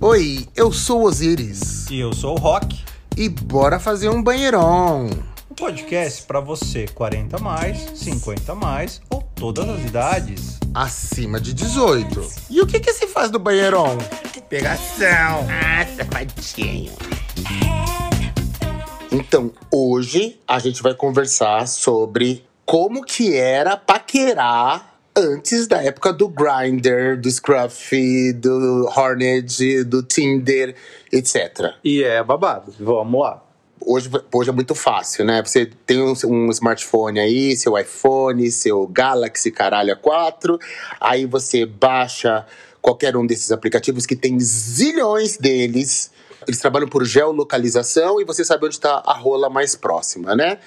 Oi, eu sou Osiris. E eu sou o Rock. E bora fazer um banheirão. Um podcast para você 40 mais, 50 mais ou todas as idades. Acima de 18. E o que que se faz do banheirão? Pegação. Ah, safadinho. Então, hoje a gente vai conversar sobre como que era paquerar antes da época do Grindr, do Scruff, do Hornet, do Tinder, etc. E é babado. Vamos lá. Hoje, hoje é muito fácil, né? Você tem um, um smartphone aí, seu iPhone, seu Galaxy caralho 4, aí você baixa qualquer um desses aplicativos que tem zilhões deles. Eles trabalham por geolocalização e você sabe onde está a rola mais próxima, né?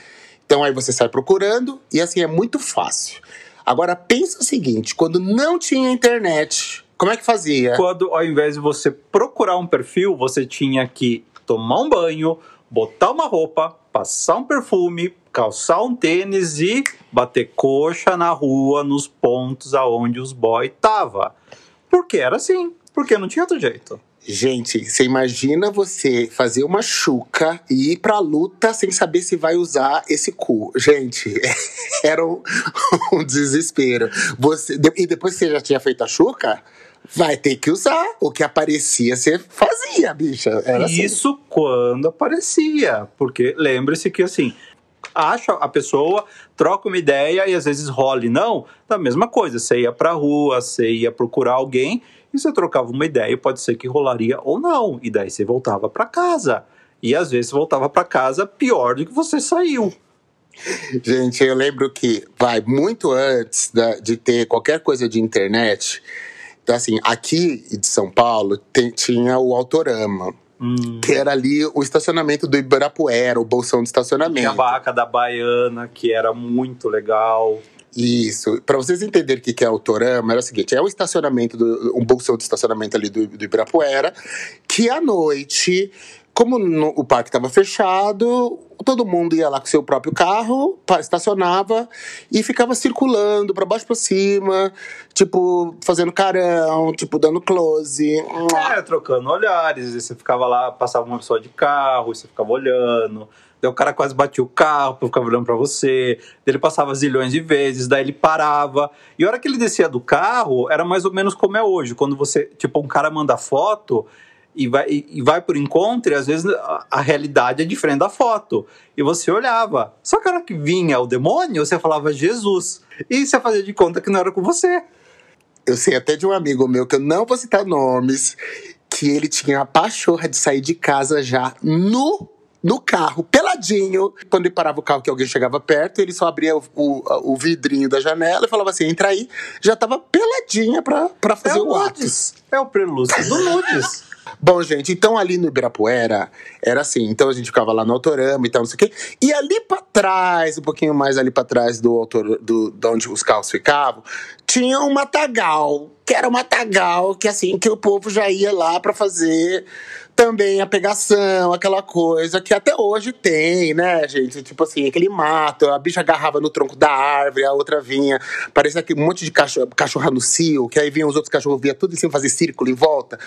Então aí você sai procurando e assim é muito fácil. Agora pensa o seguinte, quando não tinha internet, como é que fazia? Quando ao invés de você procurar um perfil, você tinha que tomar um banho, botar uma roupa, passar um perfume, calçar um tênis e bater coxa na rua nos pontos aonde os boy tava. Porque era assim, porque não tinha outro jeito. Gente, você imagina você fazer uma chuca e ir pra luta sem saber se vai usar esse cu. Gente, era um, um desespero. Você, e depois que você já tinha feito a chuca, vai ter que usar. O que aparecia, você fazia, bicha. Era assim. Isso quando aparecia. Porque lembre-se que assim, acha a pessoa, troca uma ideia e às vezes rola e não, da mesma coisa. Você ia pra rua, você ia procurar alguém e você trocava uma ideia, pode ser que rolaria ou não. E daí você voltava para casa. E às vezes você voltava para casa pior do que você saiu. Gente, eu lembro que, vai, muito antes da, de ter qualquer coisa de internet, então, assim, aqui de São Paulo tem- tinha o Autorama, que era ali o estacionamento do Ibirapuera, o bolsão de Tinha a estacionamento. vaca da Baiana, que era muito legal. Isso. Para vocês entenderem o que é Autorama, era o seguinte: é um estacionamento, do, um bolsão de estacionamento ali do, do Ibirapuera, que à noite, como no- o parque estava fechado, todo mundo ia lá com seu próprio carro, estacionava e ficava circulando para baixo para cima, tipo, fazendo carão, tipo, dando close. É, trocando olhares, você ficava lá, passava uma pessoa de carro, você ficava olhando. Daí o cara quase batia o carro, ficava olhando pra você. Daí ele passava zilhões de vezes, daí ele parava. E a hora que ele descia do carro, era mais ou menos como é hoje. Quando você, tipo, um cara manda foto e vai, e, vai por encontro, e às vezes a, realidade é diferente da foto. E você olhava. Só que a hora que vinha o demônio, você falava Jesus. E você fazia de conta que não era com você. Eu sei até de um amigo meu, que eu não vou citar nomes, que ele tinha a pachorra de sair de casa já no, no carro, peladinho. Quando ele parava o carro que alguém chegava perto, ele só abria o, o, o vidrinho da janela e falava assim, entra aí. Já tava peladinha pra, pra fazer é o ato. nudes. É o prelúcio do nudes. Bom, gente, então ali no Ibirapuera era assim, então a gente ficava lá no Autorama e tal, não sei o quê. E ali pra trás, um pouquinho mais ali pra trás do autor, do, de onde os carros ficavam, tinha um matagal, que era um matagal que assim, que o povo já ia lá pra fazer também a pegação, aquela coisa que até hoje tem, né, gente? Tipo assim, aquele mato, a bicha agarrava no tronco da árvore, a outra vinha, parecia um monte de cachorro, cachorra no cio, que aí vinham os outros cachorros, via tudo em cima fazer círculo em volta.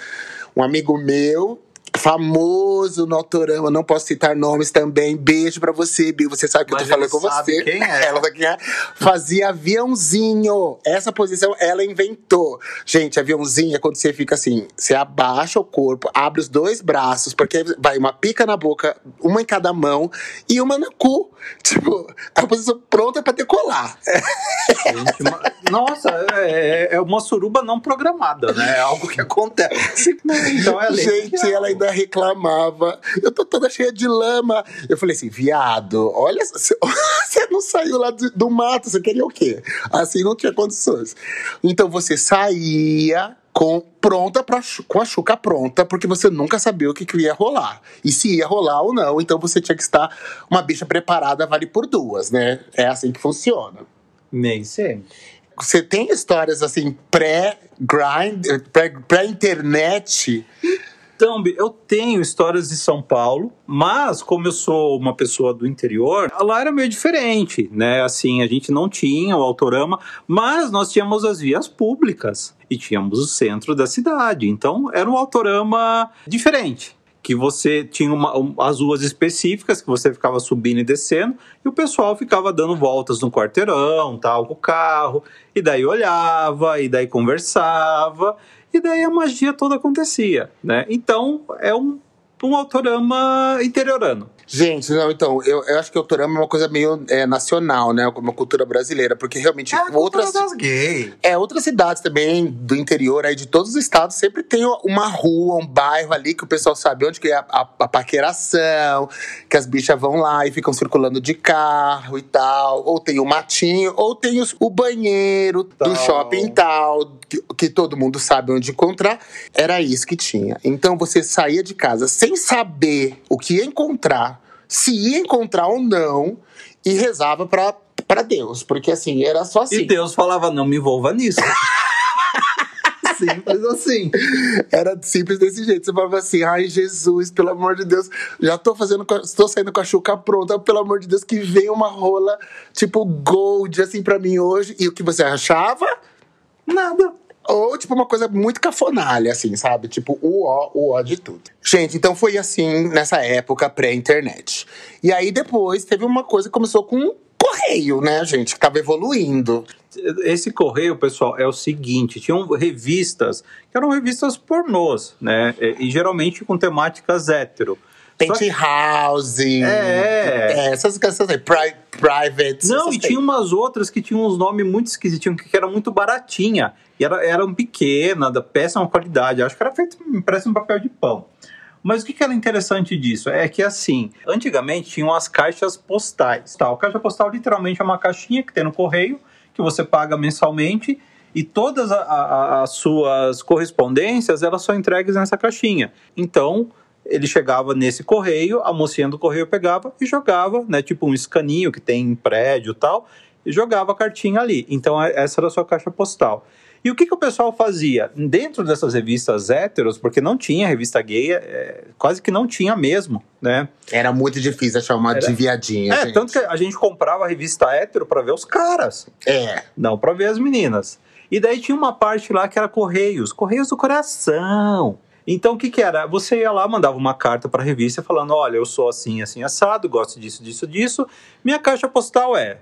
Um amigo meu, famoso no Autorama, não posso citar nomes também. Beijo pra você, Bill. Você sabe que Mas eu tô falando com sabe você. quem é. Ela sabe quem é. Fazia aviãozinho. Essa posição ela inventou. Gente, aviãozinho é quando você fica assim: você abaixa o corpo, abre os dois braços, porque vai uma pica na boca, uma em cada mão e uma no cu. Tipo, a posição pronta pra decolar. Gente, nossa, é, é uma suruba não programada, né? É algo que acontece. Então é Gente, é. ela ainda reclamava. Eu tô toda cheia de lama. Eu falei assim, viado, olha, você não saiu lá do, do mato, você queria o quê? Assim não tinha condições. Então você saía com pronta pra, com a chuca pronta, porque você nunca sabia o que, que ia rolar. E se ia rolar ou não, então você tinha que estar uma bicha preparada, vale por duas, né? É assim que funciona. Nem sempre. Você tem histórias assim, pré-grind, pré- pré-internet? Então, eu tenho histórias de São Paulo, mas como eu sou uma pessoa do interior, lá era meio diferente, né? Assim, a gente não tinha o autorama, mas nós tínhamos as vias públicas e tínhamos o centro da cidade. Então, era um autorama diferente que você tinha uma, um, as ruas específicas que você ficava subindo e descendo e o pessoal ficava dando voltas no quarteirão, tal, com o carro, e daí olhava, e daí conversava, e daí a magia toda acontecia, né? Então é um, um autorama interiorano. Gente, não, então, eu, eu acho que o autorama é uma coisa meio é, nacional, né? Uma cultura brasileira, porque realmente É outras. gays. É, outras cidades também do interior aí de todos os estados sempre tem uma rua, um bairro ali que o pessoal sabe onde que é a, a, a paqueração, que as bichas vão lá e ficam circulando de carro e tal. Ou tem o matinho, ou tem os- o banheiro Tal. do shopping tal, que, que todo mundo sabe onde encontrar. Era isso que tinha. Então você saía de casa sem saber o que ia encontrar, se ia encontrar ou não, e rezava pra, pra Deus. Porque assim, era só assim. E Deus falava: não me envolva nisso. Simples assim. Era simples desse jeito. Você falava assim, ai Jesus, pelo amor de Deus, já tô fazendo, tô saindo com a chuca pronta, pelo amor de Deus, que venha uma rola tipo gold assim pra mim hoje. E o que você achava? Nada. Ou, tipo, uma coisa muito cafonalha, assim, sabe? Tipo, o ó, o ó de tudo. Gente, então foi assim nessa época pré-internet. E aí depois teve uma coisa que começou com correio, né, gente? Que tava evoluindo. Esse correio, pessoal, é o seguinte: tinham revistas que eram revistas pornôs, né? E, e geralmente com temáticas hétero. Só que- Penthouse. É. essas essas aí. Pri private. Não, e tinha umas outras que tinham uns nomes muito esquisitinhos, que era muito baratinha. E era, eram pequena, da péssima qualidade. Acho que era feito impresso em papel de pão. Mas o que, que era interessante disso? É que, assim, antigamente tinham as caixas postais. Tá, a caixa postal literalmente é uma caixinha que tem no correio, que você paga mensalmente, e todas a- a- as suas correspondências, elas são entregues nessa caixinha. Então, ele chegava nesse correio, a mocinha do correio pegava e jogava, né? Tipo um escaninho que tem em prédio e tal, e jogava a cartinha ali. Então, é- essa era a sua caixa postal. E o que, que o pessoal fazia? Dentro dessas revistas héteros, porque não tinha revista gay, é, quase que não tinha mesmo, né? Era muito difícil achar uma Era. de viadinha. É, gente. tanto que a gente comprava a revista hétero pra ver os caras, É. não pra ver as meninas. E daí tinha uma parte lá que era Correios, Correios do Coração. Então o que que era? Você ia lá, mandava uma carta pra revista falando, olha, eu sou assim, assim, assado, gosto disso, disso, disso. Minha caixa postal é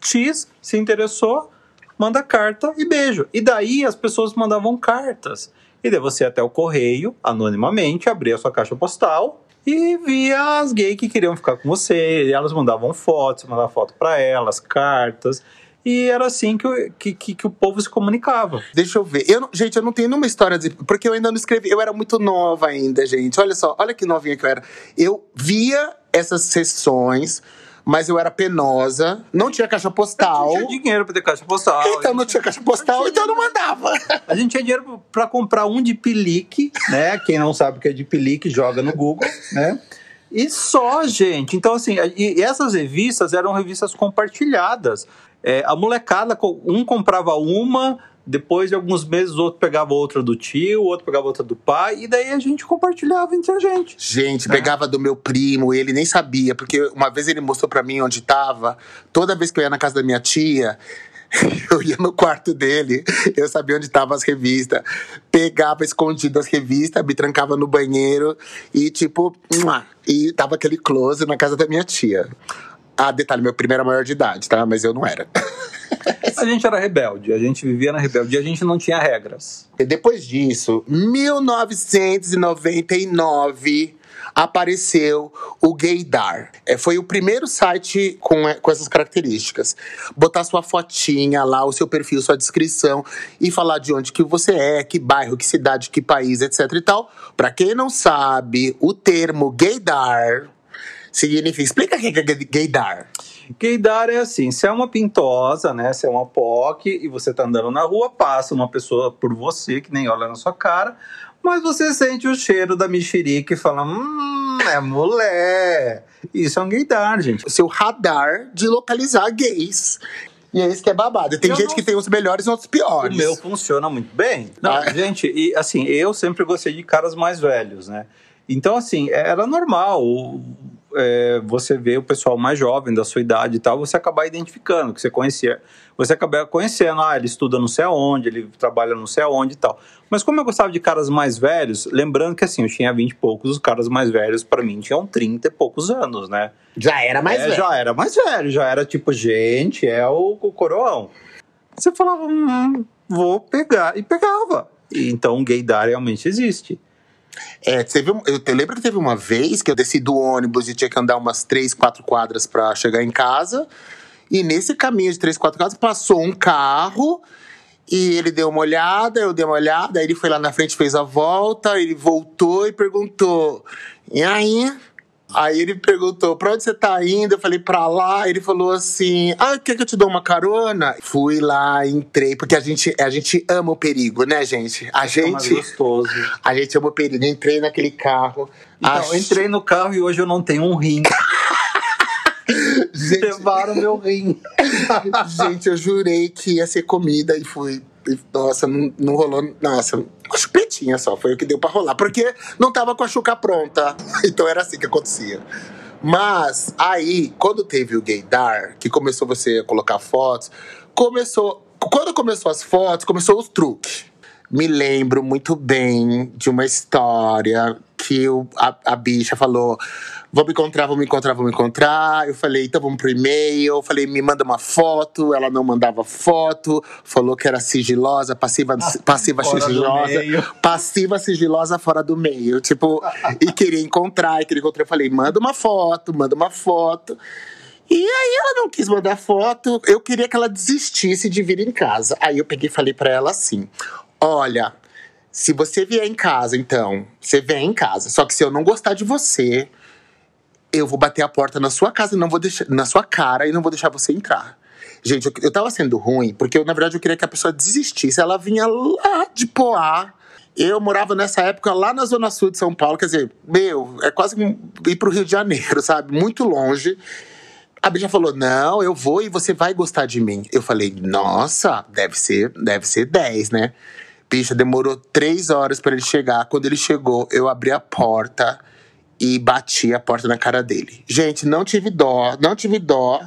X, se interessou, manda carta e beijo. E daí as pessoas mandavam cartas. E daí você ia até o correio, anonimamente, abria a sua caixa postal e via as gays que queriam ficar com você. E elas mandavam fotos, mandava foto pra elas, cartas. E era assim que, o- que, que, que o povo se comunicava. Deixa eu ver. Eu, gente, eu não tenho nenhuma história de. Porque eu ainda não escrevi. Eu era muito nova ainda, gente. Olha só, olha que novinha que eu era. Eu via essas sessões, mas eu era penosa. Não tinha caixa postal. Não tinha dinheiro pra ter caixa postal. Então não tinha caixa postal, então eu não mandava. A gente tinha dinheiro pra comprar um de pilique, né? Quem não sabe o que é de pilique, joga no Google, né? E só, gente. Então, assim, essas revistas eram revistas compartilhadas. É, a molecada, um comprava uma, depois de alguns meses o outro pegava outra do tio, o outro pegava outra do pai, e daí a gente compartilhava entre a gente. Gente, pegava do meu primo, ele nem sabia, porque uma vez ele mostrou pra mim onde tava. Toda vez que eu ia na casa da minha tia, eu ia no quarto dele, eu sabia onde estavam as revistas. Pegava escondido as revistas, me trancava no banheiro e tipo, e tava aquele close na casa da minha tia. Ah, detalhe, meu primo era maior de idade, tá? Mas eu não era. A gente era rebelde, a gente vivia na rebeldia, a gente não tinha regras. E Depois disso, 1999 apareceu o Gaydar. É, foi o primeiro site com, é, com essas características. Botar sua fotinha lá, o seu perfil, sua descrição e falar de onde que você é, que bairro, que cidade, que país, etc e tal. Pra quem não sabe, o termo Gaydar significa... Explica o que é Gaydar. Gaydar é assim, se é uma pintosa, né? Se é uma POC e você tá andando na rua, passa uma pessoa por você que nem olha na sua cara, mas você sente o cheiro da mexerica e fala, hum, é mulher. Isso é um gaydar, gente. o seu radar de localizar gays. E é isso que é babado. Tem Eu gente não- que tem os melhores e outros piores. O meu funciona muito bem. Não, Ah. gente, e assim, eu sempre gostei de caras mais velhos, né? Então, assim, era normal é, você ver o pessoal mais jovem da sua idade e tal, você acabar identificando, que você conhecia. Você acaba conhecendo, ah, ele estuda não sei aonde, ele trabalha não sei aonde e tal. Mas como eu gostava de caras mais velhos, lembrando que assim, eu tinha 20 e poucos, os caras mais velhos, pra mim, tinham 30 e poucos anos, né? Já era mais É, velho. Já era mais velho, já era tipo, gente, é o, o coroão. Você falava, hum, vou pegar, e pegava. E, então, gaydar realmente existe. É, teve eu te lembro que teve uma vez que eu desci do ônibus e tinha que andar umas três, quatro quadras pra chegar em casa. E nesse caminho de três, quatro quadras passou um carro e ele deu uma olhada, eu dei uma olhada, aí ele foi lá na frente, fez a volta, ele voltou e perguntou: E aí? Aí ele perguntou, pra onde você tá indo? Eu falei, pra lá. Ele falou assim, ah, quer que eu te dou uma carona? Fui lá, entrei, porque a gente, a gente ama o perigo, né, gente? A gente, gostoso. a gente ama o perigo. Entrei naquele carro. Então, ach- eu entrei no carro e hoje eu não tenho um rim. Gente, Levaram meu rim. gente, eu jurei que ia ser comida e fui. Nossa, não, não rolou. Nossa, uma chupetinha só, foi o que deu pra rolar. Porque não tava com a chuca pronta. Então era assim que acontecia. Mas aí, quando teve o gaydar, que começou você a colocar fotos, começou. Quando começou as fotos, começou os truques. Me lembro muito bem de uma história que o- a, a bicha falou: vamos encontrar, vamos encontrar, vamos encontrar. Eu falei, então vamos pro e-mail. Eu falei, me manda uma foto. Ela não mandava foto. Falou que era sigilosa, passiva, passiva fora do sigilosa. Passiva sigilosa fora do meio. Tipo, e queria encontrar, e queria encontrar. Eu falei, manda uma foto, manda uma foto. E aí ela não quis mandar foto. Eu queria que ela desistisse de vir em casa. Aí eu peguei e falei pra ela assim: Olha, se você vier em casa, então, você vem em casa. Só que se eu não gostar de você, eu vou bater a porta na sua casa não vou deixar na sua cara e não vou deixar você entrar. Gente, eu, eu tava sendo ruim, porque eu, na verdade eu queria que a pessoa desistisse. Ela vinha lá de Poá. Eu morava nessa época lá na Zona Sul de São Paulo, quer dizer, meu, é quase ir pro Rio de Janeiro, sabe? Muito longe. A bicha falou: Não, eu vou e você vai gostar de mim. Eu falei: Nossa, deve ser, deve ser 10, né? Bicha, demorou três horas pra ele chegar. Quando ele chegou, eu abri a porta e bati a porta na cara dele. Gente, não tive dó, não tive dó.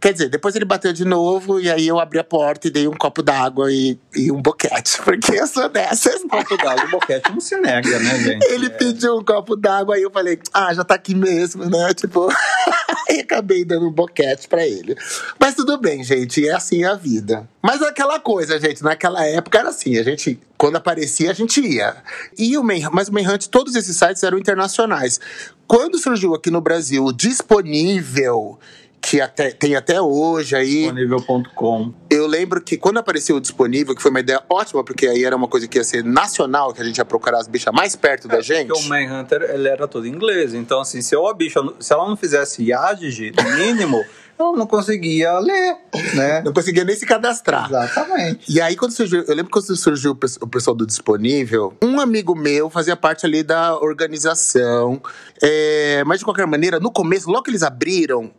Quer dizer, depois ele bateu de novo e aí eu abri a porta e dei um copo d'água e, e um boquete, porque eu sou dessas. Um copo d'água, o boquete não se nega, né, gente? Ele pediu um copo d'água aí eu falei, ah, já tá aqui mesmo, né? Tipo, e acabei dando um boquete pra ele. Mas tudo bem, gente, é assim a vida. Mas aquela coisa, gente, naquela época era assim, a gente, quando aparecia, a gente ia. E o Manhunt, mas o Manhunt, todos esses sites eram internacionais. Quando surgiu aqui no Brasil disponível, que até, tem até hoje aí, Disponível.com. eu lembro que quando apareceu o disponível, que foi uma ideia ótima, porque aí era uma coisa que ia ser nacional, que a gente ia procurar as bichas mais perto da gente. Porque o Manhunter, ele era todo inglês. Então, assim, se a bicha, se ela não fizesse IADG, no mínimo, ela não conseguia ler, né? Não conseguia nem se cadastrar. Exatamente. E aí, quando surgiu, eu lembro quando surgiu o pessoal do Disponível, um amigo meu fazia parte ali da organização. É, mas de qualquer maneira, no começo, logo que eles abriram,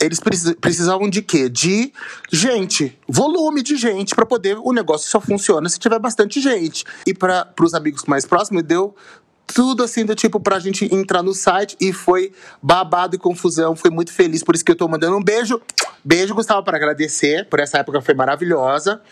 eles precis- precisavam de quê? De gente, volume de gente, pra poder. O negócio só funciona se tiver bastante gente. E para os amigos mais próximos, deu tudo assim do tipo pra gente entrar no site e foi babado e confusão, foi muito feliz, por isso que eu tô mandando um beijo. Beijo, Gustavo, para agradecer, por essa época foi maravilhosa.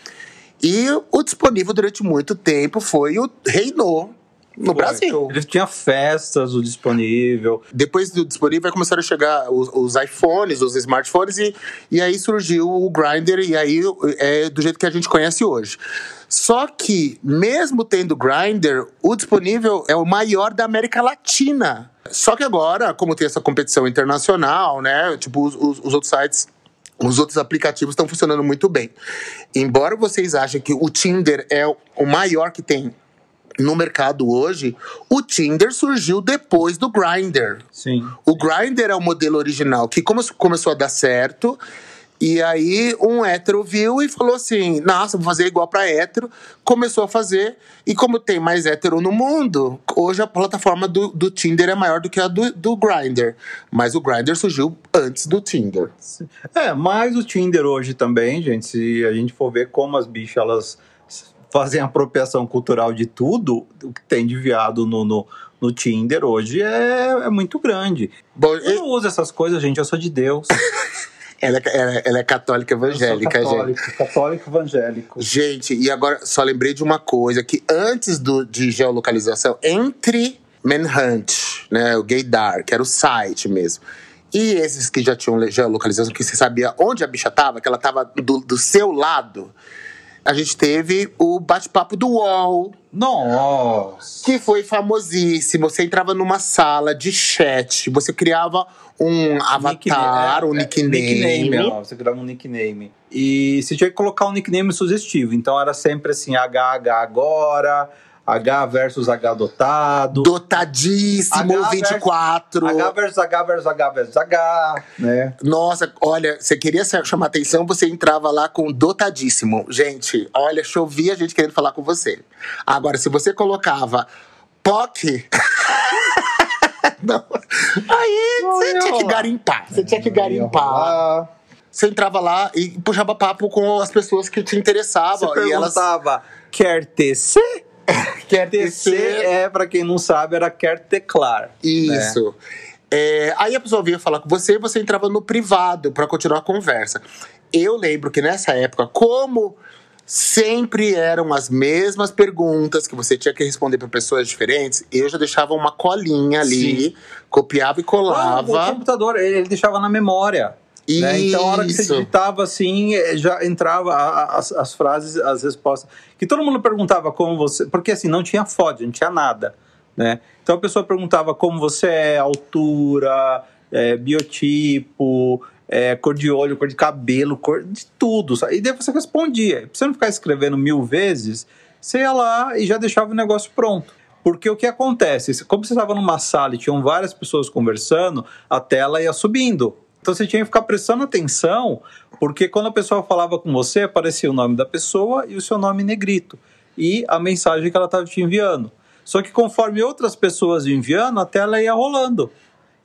E o disponível durante muito tempo foi o reinou no Brasil. Ele tinha festas, o disponível. Depois do disponível começaram a chegar os, os iPhones, os smartphones e, e aí surgiu o Grindr e aí é do jeito que a gente conhece hoje. Só que, mesmo tendo Grindr, o disponível é o maior da América Latina. Só que agora, como tem essa competição internacional, né? Tipo, os, os- os outros sites os outros aplicativos estão funcionando muito bem. Embora vocês achem que o Tinder é o maior que tem no mercado hoje, o Tinder surgiu depois do Grindr. Sim. O Grindr é o modelo original que come- começou a dar certo. E aí um hétero viu e falou assim: nossa, vou fazer igual pra hétero. Começou a fazer. E como tem mais hétero no mundo, hoje a plataforma do, do Tinder é maior do que a do, do Grindr. Mas o Grindr surgiu antes do Tinder. É, mas o Tinder hoje também, gente, se a gente for ver como as bichas elas fazem apropriação cultural de tudo, o que tem de viado no, no, no Tinder hoje é, é muito grande. Bom, Eu não uso essas coisas, gente, eu sou de Deus. ela, é- ela- ela é católica Eu evangélica, gente. católico, católico evangélico. Gente, e agora só lembrei de uma coisa: que antes do, de geolocalização, entre Manhunt, né, o Gaydar, que era o site mesmo, e esses que já tinham geolocalização, que você sabia onde a bicha tava, que ela tava do, do seu lado, a gente teve o bate-papo do UOL, Nossa! que foi famosíssimo. Você entrava numa sala de chat, você criava um avatar, um nickname. ó, você criava um nickname. E você tinha que colocar um nickname sugestivo. Então era sempre assim, HH agora, H versus H dotado. Dotadíssimo, H versus- 24. H versus H versus H versus H, né? Nossa, olha, você queria chamar atenção, você entrava lá com dotadíssimo. Gente, olha, chovia gente querendo falar com você. Agora, se você colocava POC. Não. Aí você tinha que garimpar. Você tinha que garimpar. Você entrava lá e puxava papo com as pessoas que te Você interessavam. E elas. perguntava, quer tecer? Quer Tecer é, pra quem não sabe, era quer teclar. Isso. É, aí a pessoa vinha falar com você e você entrava no privado pra continuar a conversa. Eu lembro que nessa época, como sempre eram as mesmas perguntas que você tinha que responder para pessoas diferentes, eu já deixava uma colinha ali, copiava e Ah, o colava. computador, ele ele deixava na memória. Né? Então, a hora que você digitava assim, eh, já entrava as, as frases, as respostas. Que todo mundo perguntava como você. Porque assim, não tinha foto, não tinha nada. Né? Então a pessoa perguntava como você é, altura, eh, biotipo, eh, cor de olho, cor de cabelo, cor de tudo. sabe? E daí você respondia. Pra você não ficar escrevendo mil vezes, você ia lá e já deixava o negócio pronto. Porque o que acontece? Como você estava numa sala e tinham várias pessoas conversando, a tela ia subindo. Então você tinha que ficar prestando atenção, porque quando a pessoa falava com você, aparecia o nome da pessoa e o seu nome negrito. E a mensagem que ela estava te enviando. Só que conforme outras pessoas enviando, a tela ia rolando.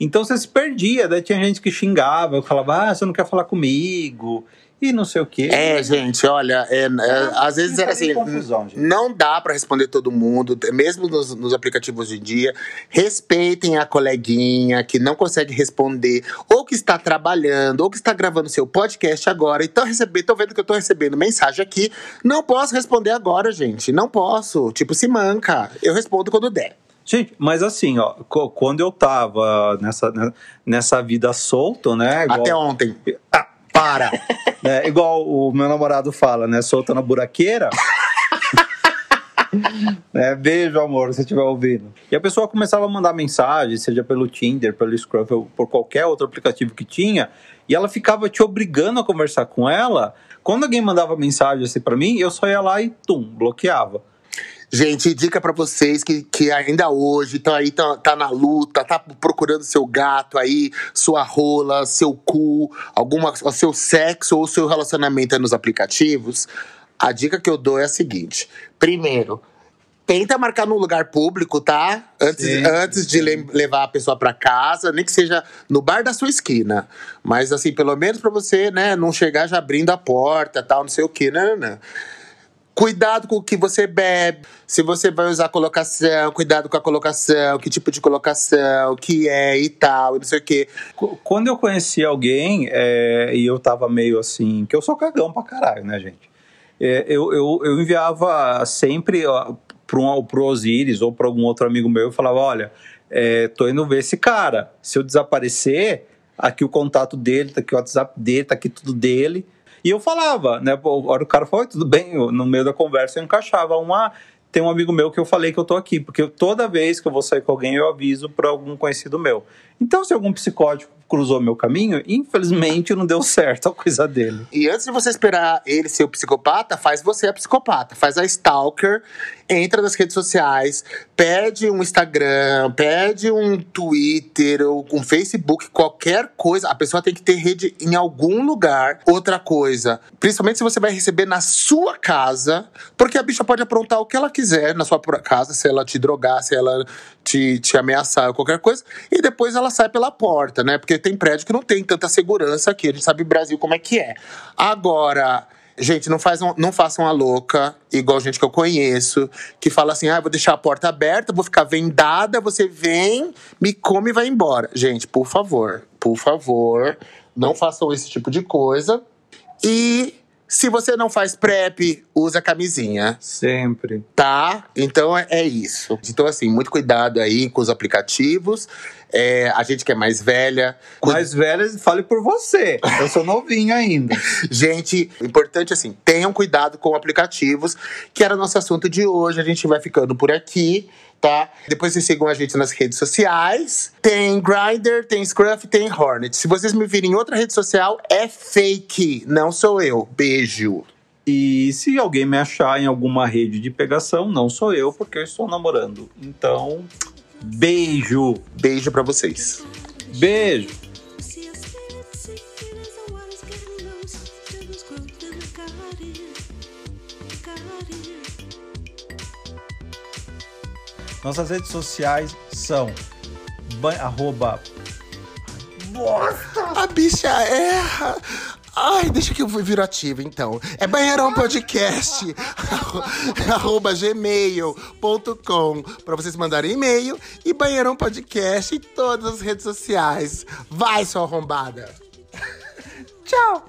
Então você se perdia, daí tinha gente que xingava, falava, ah, você não quer falar comigo, e não sei o quê. É, gente, olha, é, é, às vezes era assim, confusão, gente. não dá pra responder todo mundo, mesmo nos, nos aplicativos de dia. Respeitem a coleguinha que não consegue responder, ou que está trabalhando, ou que está gravando seu podcast agora. Então, receber, tô vendo que eu tô recebendo mensagem aqui. Não posso responder agora, gente. Não posso. Tipo, se manca. Eu respondo quando der. Gente, mas assim, ó, quando eu tava nessa, nessa vida solto, né? igual- Até ontem. Ah, para! né, igual o meu namorado fala, né? Solta na buraqueira. né, beijo, amor, se estiver ouvindo. E a pessoa começava a mandar mensagem, seja pelo Tinder, pelo Scruffle, por qualquer outro aplicativo que tinha, e ela ficava te obrigando a conversar com ela. Quando alguém mandava mensagem assim pra mim, eu só ia lá e tum, bloqueava. Gente, dica pra vocês que, que ainda hoje estão aí, tá, tá na luta, tá procurando seu gato aí, sua rola, seu cu, alguma, o seu sexo ou seu relacionamento aí nos aplicativos. A dica que eu dou é a seguinte: primeiro, tenta marcar num lugar público, tá? Antes, Sim, antes de le- levar a pessoa pra casa, nem que seja no bar da sua esquina. Mas assim, pelo menos pra você, né, não chegar já abrindo a porta, tal, não sei o quê, né, né. Cuidado com o que você bebe, se você vai usar colocação, cuidado com a colocação, que tipo de colocação, que é e tal, e não sei o quê. Qu- Quando eu conheci alguém é, e eu tava meio assim, que eu sou cagão pra caralho, né, gente? É, eu, eu, eu enviava sempre pro, pro Osiris ou pra algum outro amigo meu e falava: olha, é, tô indo ver esse cara. Se eu desaparecer, aqui o contato dele, tá aqui o WhatsApp dele, tá aqui tudo dele. E eu falava, né? O cara falou, "Oi, tudo bem, eu, no meio da conversa eu encaixava uma. Tem um amigo meu que eu falei que eu tô aqui, porque toda vez que eu vou sair com alguém eu aviso pra algum conhecido meu. Então, se algum psicótico cruzou meu caminho, infelizmente não deu certo a coisa dele. E antes de você esperar ele ser o psicopata, faz você a psicopata. Faz a stalker, entra nas redes sociais, pede um Instagram, pede um Twitter ou um Facebook, qualquer coisa. A pessoa tem que ter rede em algum lugar. Outra coisa, principalmente se você vai receber na sua casa, porque a bicha pode aprontar o que ela quiser na sua casa, se ela te drogar, se ela te, te ameaçar qualquer coisa, e depois ela sai pela porta, né? Porque tem prédio que não tem tanta segurança aqui. A gente sabe o Brasil como é que é. Agora. Gente, não, faz um, não façam a louca, igual gente que eu conheço, que fala assim: ah, vou deixar a porta aberta, vou ficar vendada, você vem, me come e vai embora. Gente, por favor, por favor, não façam esse tipo de coisa. E se você não faz PrEP, usa camisinha. Sempre. Tá? Então é, é isso. Então, assim, muito cuidado aí com os aplicativos. É, a gente que é mais velha. Mais velha, fale por você. Eu sou novinho ainda. Gente, importante assim, tenham cuidado com aplicativos, que era nosso assunto de hoje. A gente vai ficando por aqui, tá? Depois vocês sigam a gente nas redes sociais. Tem Grindr, tem Scruff, tem Hornet. Se vocês me virem em outra rede social, é fake. Não sou eu. Beijo. E se alguém me achar em alguma rede de pegação, não sou eu, porque eu estou namorando. Então, beijo. Beijo pra vocês. Beijo. Nossas redes sociais são ba- arroba A bicha erra. Ai, deixa que eu viro ativo, então. É Banheirão Podcast, arroba gmail.com, pra vocês mandarem e-mail. E Banheirão Podcast em todas as redes sociais. Vai, sua arrombada. Tchau.